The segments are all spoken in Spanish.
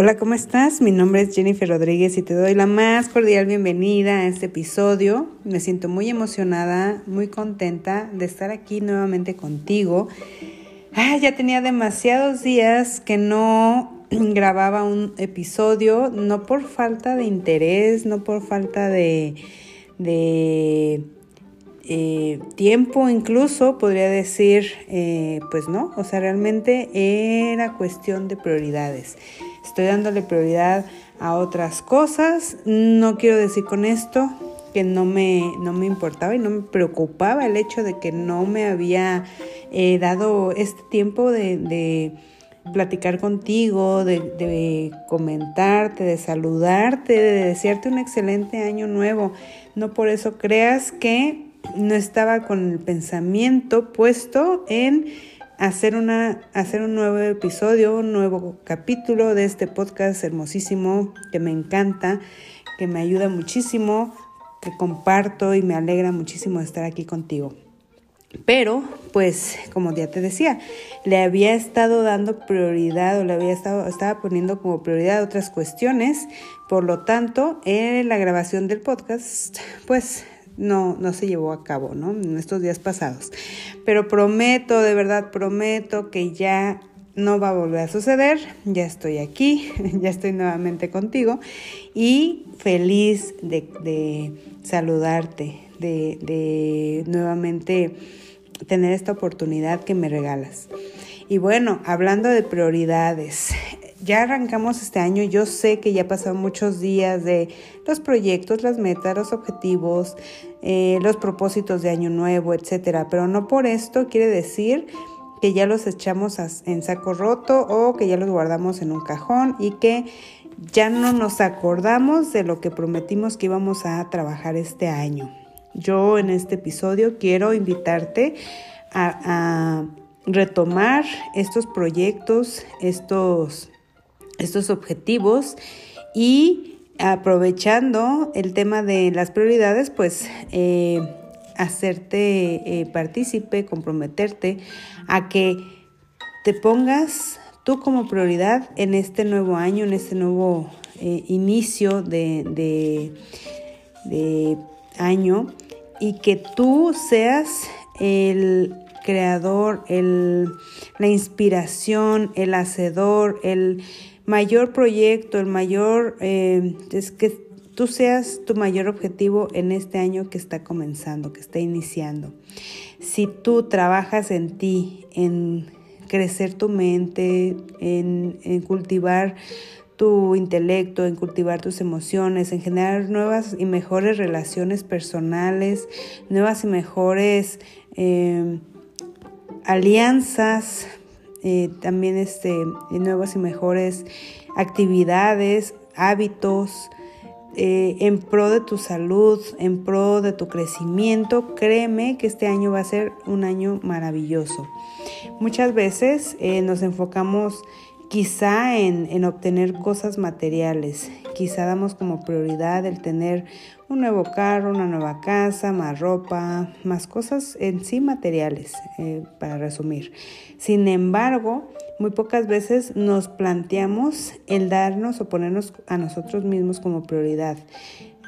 Hola, ¿cómo estás? Mi nombre es Jennifer Rodríguez y te doy la más cordial bienvenida a este episodio. Me siento muy emocionada, muy contenta de estar aquí nuevamente contigo. Ah, ya tenía demasiados días que no grababa un episodio, no por falta de interés, no por falta de, eh, tiempo incluso, podría decir, eh, pues no, o sea, realmente era cuestión de prioridades estoy dándole prioridad a otras cosas. No quiero decir con esto que no me, no me importaba y no me preocupaba el hecho de que no me había eh, dado este tiempo de, platicar contigo, de, de, comentarte, de saludarte, de desearte un excelente año nuevo. No por eso creas que no estaba con el pensamiento puesto en hacer, una, hacer un nuevo episodio, un nuevo capítulo de este podcast hermosísimo que me encanta, que me ayuda muchísimo, que comparto y me alegra muchísimo estar aquí contigo. Pero, pues, como ya te decía, le había estado dando prioridad o le había estado, estaba poniendo como prioridad otras cuestiones. Por lo tanto, en la grabación del podcast, pues no, no se llevó a cabo, ¿no? En estos días pasados. Pero prometo, de verdad prometo que ya no va a volver a suceder. Ya estoy aquí, ya estoy nuevamente contigo y feliz de, saludarte, de, de nuevamente tener esta oportunidad que me regalas. Y bueno, hablando de prioridades, ya arrancamos este año, yo sé que ya pasaron muchos días de los proyectos, las metas, los objetivos, eh, los propósitos de año nuevo, etcétera, pero no por esto quiere decir que ya los echamos en saco roto o que ya los guardamos en un cajón y que ya no nos acordamos de lo que prometimos que íbamos a trabajar este año. Yo en este episodio quiero invitarte a, a retomar estos proyectos, estos estos objetivos y aprovechando el tema de las prioridades, pues eh, hacerte eh, partícipe, comprometerte a que te pongas tú como prioridad en este nuevo año, en este nuevo eh, inicio de, de año y que tú seas el creador, el, la inspiración, el hacedor, el mayor proyecto, el mayor, eh, es que tú seas tu mayor objetivo en este año que está comenzando, que está iniciando. Si tú trabajas en ti, en crecer tu mente, en, cultivar tu intelecto, en cultivar tus emociones, en generar nuevas y mejores relaciones personales, nuevas y mejores eh, alianzas, eh, también este, nuevas y mejores actividades, hábitos, eh, en pro de tu salud, en pro de tu crecimiento, créeme que este año va a ser un año maravilloso. Muchas veces eh, nos enfocamos quizá en, en, obtener cosas materiales, quizá damos como prioridad el tener un nuevo carro, una nueva casa, más ropa, más cosas en sí materiales, eh, para resumir. Sin embargo, muy pocas veces nos planteamos el darnos o ponernos a nosotros mismos como prioridad,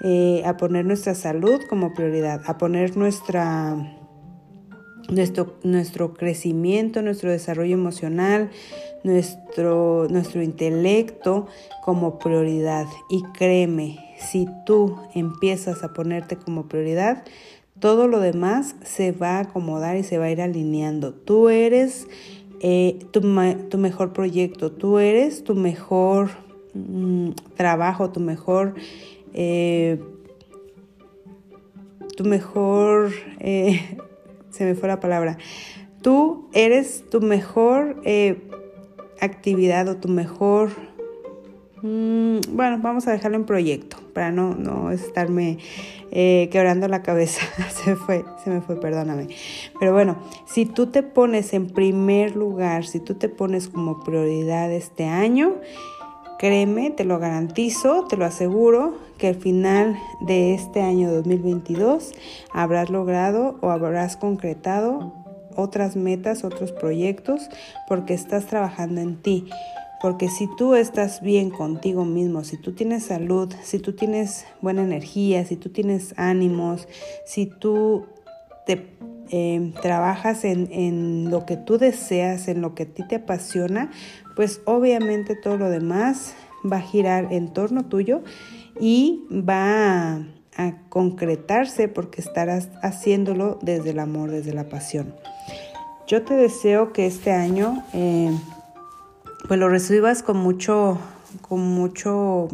eh, a poner nuestra salud como prioridad, a poner nuestra nuestro, nuestro crecimiento, nuestro desarrollo emocional, nuestro, nuestro intelecto como prioridad. Y créeme, si tú empiezas a ponerte como prioridad, todo lo demás se va a acomodar y se va a ir alineando. Tú eres eh, tu, mejor proyecto, tú eres tu mejor mm, trabajo, tu mejor... Eh, tu mejor... Eh, se me fue la palabra. Tú eres tu mejor actividad o tu mejor Mm, bueno, vamos a dejarlo en proyecto para no, no estarme eh, quebrando la cabeza. se fue, se me fue, perdóname. Pero bueno, si tú te pones en primer lugar, si tú te pones como prioridad este año, créeme, te lo garantizo, te lo aseguro, que al final de este año 2022 habrás logrado o habrás concretado otras metas, otros proyectos, porque estás trabajando en ti. Porque si tú estás bien contigo mismo, si tú tienes salud, si tú tienes buena energía, si tú tienes ánimos, si tú te em, trabajas en, lo que tú deseas, en lo que a ti te apasiona, pues obviamente todo lo demás va a girar en torno tuyo y va a, concretarse porque estarás haciéndolo desde el amor, desde la pasión. Yo te deseo que este año eh, pues lo recibas con mucho, con mucho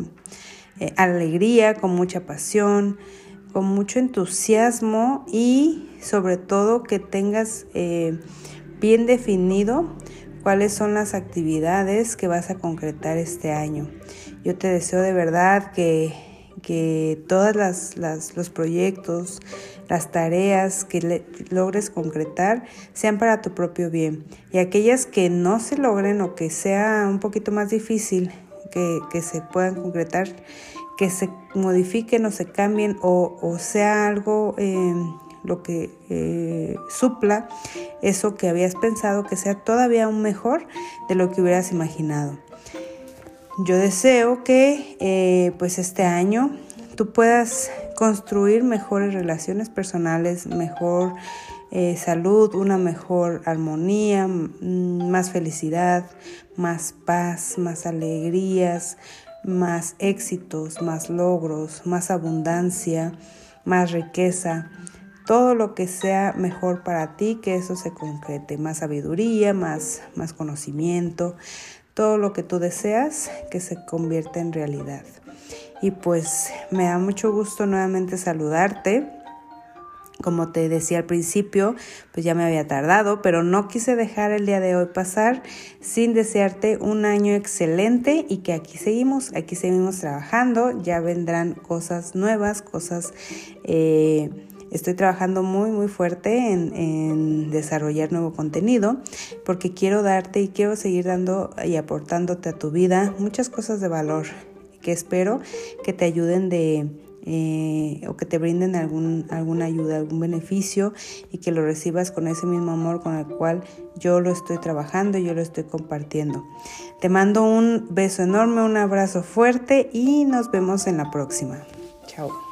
eh, alegría, con mucha pasión, con mucho entusiasmo y sobre todo que tengas eh, bien definido cuáles son las actividades que vas a concretar este año. Yo te deseo de verdad que, que todos los proyectos, las tareas que logres concretar sean para tu propio bien. Y aquellas que no se logren o que sea un poquito más difícil que, se puedan concretar, que se modifiquen o se cambien o, sea algo eh, lo que eh, supla eso que habías pensado que sea todavía aún mejor de lo que hubieras imaginado. Yo deseo que eh, pues este año tú puedas construir mejores relaciones personales, mejor eh, salud, una mejor armonía, mm, más felicidad, más paz, más alegrías, más éxitos, más logros, más abundancia, más riqueza todo lo que sea mejor para ti, que eso se concrete, más sabiduría, más, más conocimiento, todo lo que tú deseas que se convierta en realidad. Y pues me da mucho gusto nuevamente saludarte. Como te decía al principio, pues ya me había tardado, pero no quise dejar el día de hoy pasar sin desearte un año excelente y que aquí seguimos, aquí seguimos trabajando, ya vendrán cosas nuevas, cosas... Eh, Estoy trabajando muy, muy fuerte en, desarrollar nuevo contenido porque quiero darte y quiero seguir dando y aportándote a tu vida muchas cosas de valor que espero que te ayuden de, eh, o que te brinden algún, alguna ayuda, algún beneficio y que lo recibas con ese mismo amor con el cual yo lo estoy trabajando yo lo estoy compartiendo. Te mando un beso enorme, un abrazo fuerte y nos vemos en la próxima. Chao.